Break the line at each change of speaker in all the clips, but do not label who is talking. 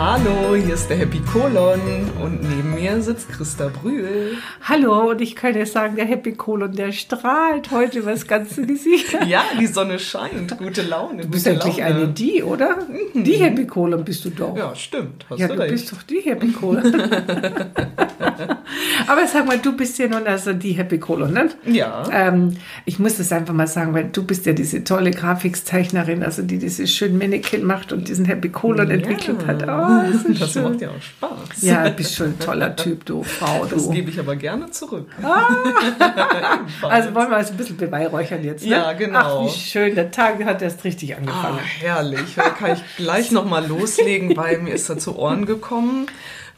Hallo, hier ist der Happy Colon und neben mir sitzt Christa Brühl.
Hallo, und ich kann ja sagen, der Happy Colon, der strahlt heute über das ganze Gesicht.
ja, die Sonne scheint, gute Laune.
Du bist Laune. eine die, oder? Mhm. Die Happy Colon bist du doch.
Ja, stimmt.
Hast ja, du, du bist doch die Happy Colon. Aber sag mal, du bist ja nun also die Happy Colon, ne?
Ja.
Ähm, ich muss das einfach mal sagen, weil du bist ja diese tolle Grafikzeichnerin, also die dieses schöne Mannequin macht und diesen Happy Colon ja. entwickelt hat.
Oh, das, das macht ja auch Spaß.
Ja, bist schon ein toller Typ, du Frau. Du.
Das gebe ich aber gerne zurück.
Ah. also wollen wir uns ein bisschen beweihräuchern jetzt. Ne?
Ja, genau.
Ach, wie schön, der Tag hat erst richtig angefangen.
Ah, herrlich, da kann ich gleich nochmal loslegen, weil mir ist da zu Ohren gekommen.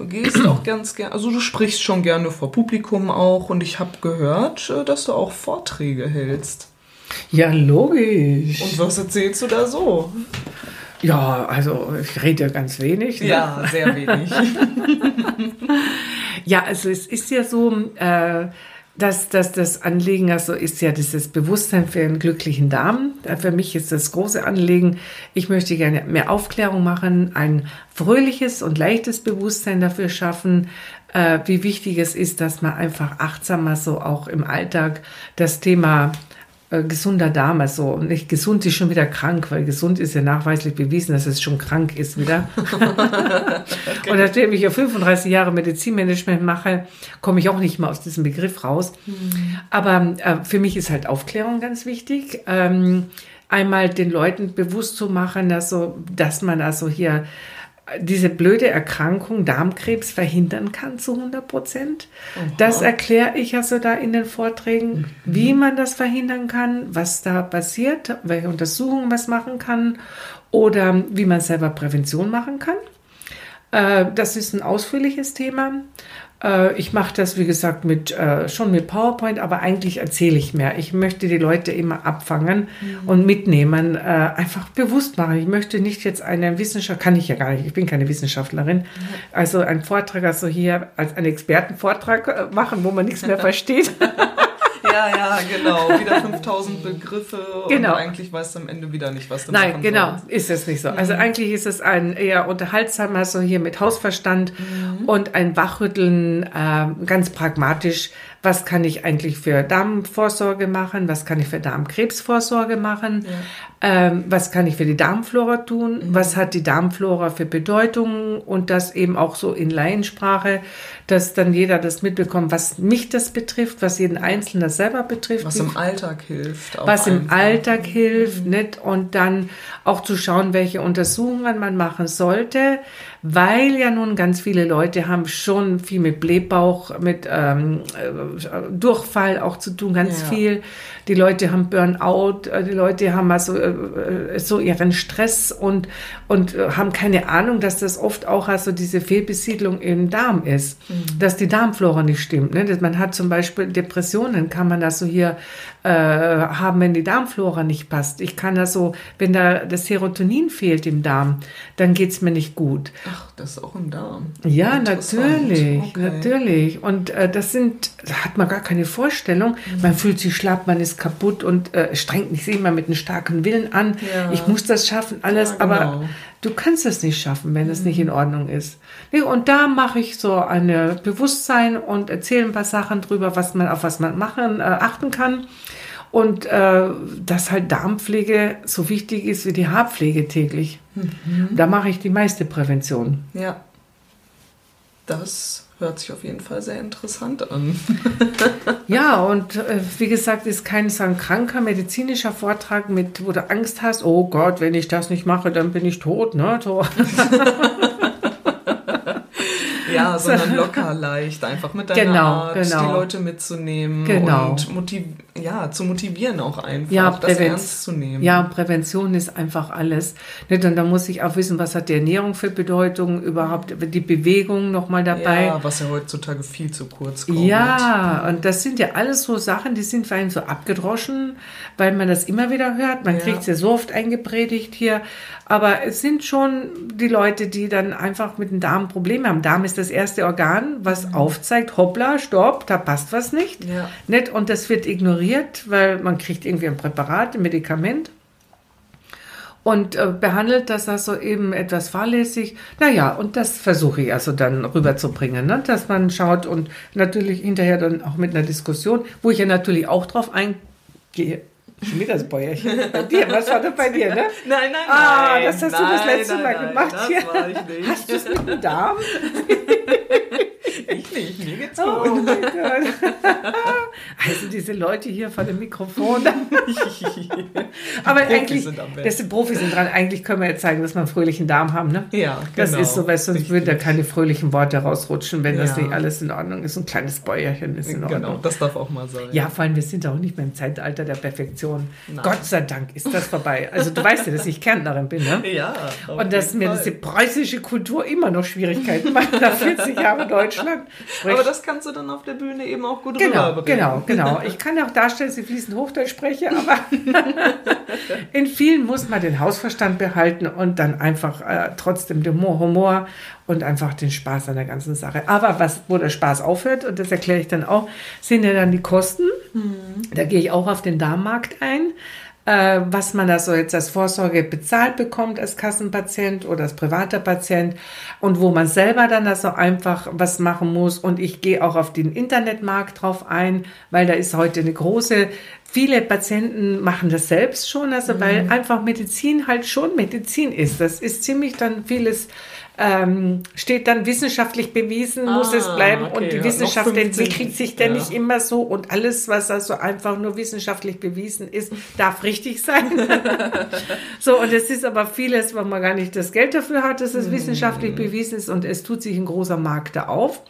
Du gehst auch ganz gerne, also du sprichst schon gerne vor Publikum auch und ich habe gehört, äh, dass du auch Vorträge hältst.
Ja, logisch.
Und was erzählst du da so?
Ja, also ich rede ja ganz wenig.
Ne? Ja, sehr wenig.
ja, also es ist ja so, äh, dass, dass das Anliegen also ist ja dieses Bewusstsein für einen glücklichen Darm. Für mich ist das große Anliegen, ich möchte gerne mehr Aufklärung machen, ein fröhliches und leichtes Bewusstsein dafür schaffen, äh, wie wichtig es ist, dass man einfach achtsamer so auch im Alltag das Thema äh, gesunder Darm, also nicht gesund ist schon wieder krank, weil gesund ist ja nachweislich bewiesen, dass es schon krank ist wieder. okay. Und nachdem ich ja 35 Jahre Medizinmanagement mache, komme ich auch nicht mehr aus diesem Begriff raus. Mhm. Aber äh, für mich ist halt Aufklärung ganz wichtig. Ähm, einmal den Leuten bewusst zu machen, also, dass man also hier diese blöde Erkrankung Darmkrebs verhindern kann zu 100 Prozent. Das erkläre ich also da in den Vorträgen, mhm. wie man das verhindern kann, was da passiert, welche Untersuchungen man machen kann oder wie man selber Prävention machen kann. Äh, das ist ein ausführliches Thema. Äh, ich mache das, wie gesagt, mit, äh, schon mit PowerPoint, aber eigentlich erzähle ich mehr. Ich möchte die Leute immer abfangen mhm. und mitnehmen, äh, einfach bewusst machen. Ich möchte nicht jetzt eine Wissenschaft, kann ich ja gar nicht, ich bin keine Wissenschaftlerin, mhm. also einen Vortrag, also hier als einen Expertenvortrag machen, wo man nichts mehr versteht.
Ja, ja, genau. Wieder 5000 Begriffe genau. und eigentlich weißt du am Ende wieder nicht, was du
Nein, machen genau, sollst. ist es nicht so. Also mhm. eigentlich ist es ein eher unterhaltsamer, so hier mit Hausverstand mhm. und ein Wachrütteln, äh, ganz pragmatisch, was kann ich eigentlich für Darmvorsorge machen, was kann ich für Darmkrebsvorsorge machen, ja. ähm, was kann ich für die Darmflora tun, mhm. was hat die Darmflora für Bedeutung und das eben auch so in Laiensprache, dass dann jeder das mitbekommt, was mich das betrifft, was jeden Einzelnen selber betrifft.
Was im Alltag hilft.
was im einfach. Alltag hilft, mhm. nicht? Und dann auch zu schauen, welche Untersuchungen man machen sollte, weil ja nun ganz viele Leute haben schon viel mit Blähbauch, mit ähm, äh, Durchfall auch zu tun, ganz ja. viel. Die Leute haben Burnout, äh, die Leute haben also äh, so ihren Stress und, und haben keine Ahnung, dass das oft auch also diese Fehlbesiedlung im Darm ist, mhm. dass die Darmflora nicht stimmt. Ne? Man hat zum Beispiel Depressionen, kann man also hier äh, haben, wenn die Darmflora nicht passt. Ich kann also, wenn da das Serotonin fehlt im Darm, dann geht's mir nicht gut.
Ach, das ist auch im Darm.
Ja, natürlich, okay. natürlich. Und äh, das sind, da hat man gar keine Vorstellung. Mhm. Man fühlt sich schlapp, man ist kaputt und äh, strengt sich immer mit einem starken Willen an. Ja. Ich muss das schaffen, alles, ja, genau. aber du kannst es nicht schaffen, wenn mhm. es nicht in Ordnung ist. Nee, und da mache ich so eine Bewusstsein und erzähle ein paar Sachen drüber, was man, auf was man machen, äh, achten kann. Und äh, dass halt Darmpflege so wichtig ist wie die Haarpflege täglich. Mhm. Da mache ich die meiste Prävention.
Ja. Das hört sich auf jeden Fall sehr interessant an.
ja, und äh, wie gesagt, ist kein so ein kranker medizinischer Vortrag, mit, wo du Angst hast, oh Gott, wenn ich das nicht mache, dann bin ich tot. Ne? So.
Ja, sondern locker leicht, einfach mit deiner genau, Art, genau. die Leute mitzunehmen
genau.
und motiv ja, zu motivieren auch einfach, ja, das ernst zu nehmen.
Ja, Prävention ist einfach alles. Und da muss ich auch wissen, was hat die Ernährung für Bedeutung, überhaupt die Bewegung nochmal dabei.
Ja, was ja heutzutage viel zu kurz kommt.
Ja, und das sind ja alles so Sachen, die sind für einen so abgedroschen, weil man das immer wieder hört. Man ja. kriegt es ja so oft eingepredigt hier. Aber es sind schon die Leute, die dann einfach mit dem Darm Probleme haben. Darm ist das erste Organ, was mhm. aufzeigt, hoppla, stopp, da passt was nicht. Ja. nicht. Und das wird ignoriert, weil man kriegt irgendwie ein Präparat, ein Medikament. und äh, behandelt das also eben etwas fahrlässig. Naja, und das versuche ich also dann rüberzubringen, ne? dass man schaut und natürlich hinterher dann auch mit einer Diskussion, wo ich ja natürlich auch drauf eingehe. Schon wieder das Bäuerchen. Bei dir, was war das bei dir, ne?
Nein, nein,
Ah,
nein.
das hast du
nein,
das letzte
nein,
Mal
nein,
gemacht
Das
hier.
war ich nicht.
Hast du es mit dem Darm?
Ich nicht, mir geht's
Oh
gut.
mein Gott. Also diese Leute hier vor dem Mikrofon. Aber
Profis
eigentlich,
sind am besten.
das sind Profis sind dran. Eigentlich können wir jetzt zeigen, dass wir einen fröhlichen Darm haben, ne?
Ja,
Das
genau.
ist so, weil sonst würden da keine fröhlichen Worte rausrutschen, wenn das
Ja.
nicht alles in Ordnung ist. Ein kleines Bäuerchen ist in Ordnung.
Genau, das darf auch mal sein.
Ja, vor allem, wir sind auch nicht mehr im Zeitalter der Perfektion.
Nein.
Gott sei Dank ist das vorbei. Also du weißt ja, dass ich Kärntnerin bin, ne?
Ja.
Und dass mir
Fall.
diese preußische Kultur immer noch Schwierigkeiten macht nach 40 Jahren Deutschland. Sprich-
Aber das kannst du dann auf der Bühne eben auch gut
Genau,
rüberbringen.
genau, genau. Ich kann ja auch darstellen, dass ich fließend Hochdeutsch spreche, aber in vielen muss man den Hausverstand behalten und dann einfach äh, trotzdem den Humor, Humor und einfach den Spaß an der ganzen Sache. Aber was, wo der Spaß aufhört, und das erkläre ich dann auch, sind ja dann die Kosten. Da gehe ich auch auf den Darmmarkt ein. Äh, was man also jetzt als Vorsorge bezahlt bekommt als Kassenpatient oder als privater Patient und wo man selber dann also einfach was machen muss. Und ich gehe auch auf den Internetmarkt drauf ein, weil da ist heute eine große, viele Patienten machen das selbst schon, also weil einfach Medizin halt schon Medizin ist. Das ist ziemlich dann vieles ähm, steht dann wissenschaftlich bewiesen, muss
Ah,
es bleiben
okay,
und die
ja,
Wissenschaft
15
entwickelt sich dann
ja.
nicht immer so und alles, was also einfach nur wissenschaftlich bewiesen ist, darf richtig sein. so, und es ist aber vieles, wo man gar nicht das Geld dafür hat, dass es
Mhm.
wissenschaftlich bewiesen ist und es tut sich ein großer Markt da auf.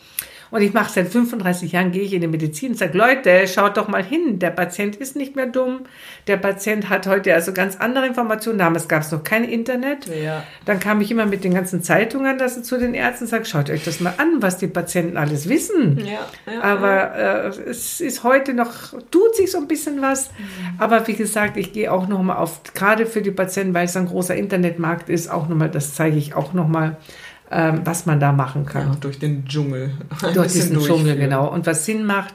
Und ich mache seit 35 Jahren, gehe ich in die Medizin und sage, Leute, schaut doch mal hin, der Patient ist nicht mehr dumm. Der Patient hat heute also ganz andere Informationen. Damals gab es noch kein Internet.
Ja.
Dann kam ich immer mit den ganzen Zeitungen dass zu den Ärzten und sage, schaut euch das mal an, was die Patienten alles wissen.
Ja, ja,
Aber äh, es ist heute noch, tut sich so ein bisschen was. Aber wie gesagt, ich gehe auch nochmal auf, gerade für die Patienten, weil es ein großer Internetmarkt ist, auch nochmal, das zeige ich auch nochmal, ähm, was man da machen kann
ja, durch den Dschungel. Ein
durch diesen Dschungel, genau. Und was Sinn macht,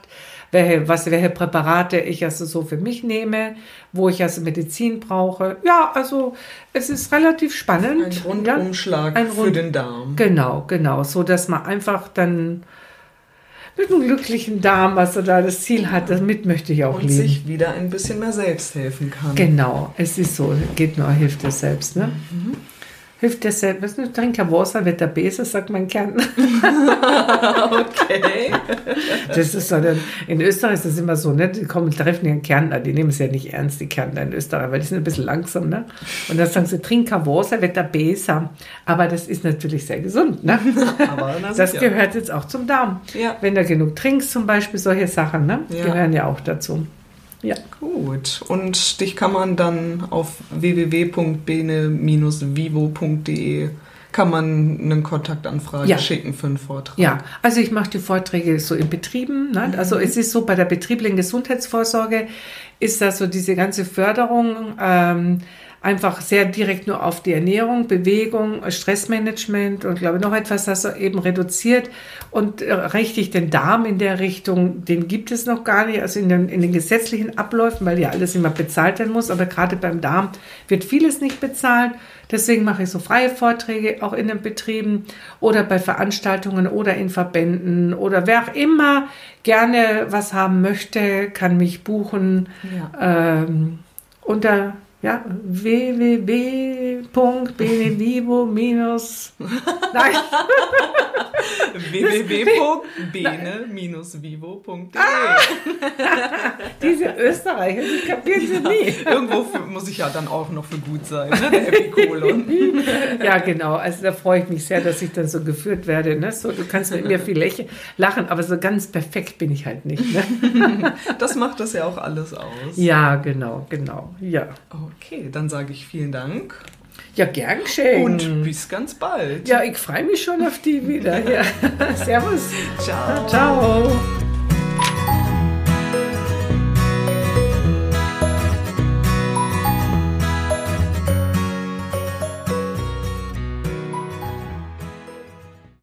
welche, was, welche Präparate ich also so für mich nehme, wo ich also Medizin brauche. Ja, also es ist relativ spannend.
Ein Rundumschlag
Ein
für
Rund-
den Darm.
Genau, genau. So dass man einfach dann mit einem glücklichen Darm, was er da das Ziel hat, damit möchte ich auch
Und
leben.
sich wieder ein bisschen mehr selbst helfen kann.
Genau, es ist so, geht nur, hilft dir selbst, ne?
Mhm.
Hilft dir selbst. Was nicht, trink kein Wasser, wird der besser, sagt mein Kärntner.
Okay.
Das ist so, in Österreich ist das immer so, ne? Die kommen, treffen ihren Kärntner, die nehmen es ja nicht ernst, die Kärntner in Österreich, weil die sind ein bisschen langsam, ne? Und dann sagen sie, trink kein Wasser, wird der besser. Aber das ist natürlich sehr gesund, ne? Das gehört jetzt auch zum Darm.
Ja.
Wenn du genug trinkst, zum Beispiel, solche Sachen, ne?
Ja.
Gehören ja auch dazu. Ja.
Gut. Und dich kann man dann auf www.bene-vivo.de kann man eine Kontaktanfrage
Ja.
schicken für einen Vortrag.
Ja, also ich mache die Vorträge so in Betrieben. Ne? Also es ist so, bei der betrieblichen Gesundheitsvorsorge ist das so diese ganze Förderung ähm, einfach sehr direkt nur auf die Ernährung, Bewegung, Stressmanagement und glaube noch etwas, das eben reduziert und äh, richtig den Darm in der Richtung, den gibt es noch gar nicht, also in den, in den gesetzlichen Abläufen, weil ja alles immer bezahlt werden muss, aber gerade beim Darm wird vieles nicht bezahlt. Deswegen mache ich so freie Vorträge auch in den Betrieben oder bei Veranstaltungen oder in Verbänden oder wer auch immer gerne was haben möchte, kann mich buchen ähm, unter ja, www.benevivo-
www.bene-vivo.de
diese Österreicher, die kapieren sie nie.
Irgendwo muss ich ja dann auch noch für gut sein, ne? der.
Ja, genau. Also da freue ich mich sehr, dass ich dann so geführt werde. Ne? So, du kannst mit mir viel lachen, aber so ganz perfekt bin ich halt nicht. Ne?
Das macht das ja auch alles aus.
Ja, genau, genau. Ja,
Okay, dann sage ich vielen Dank
ja gern geschehen.
und bis ganz bald.
ja, ich freue mich schon auf die wieder. Ja. Servus.
Ciao.
Ciao.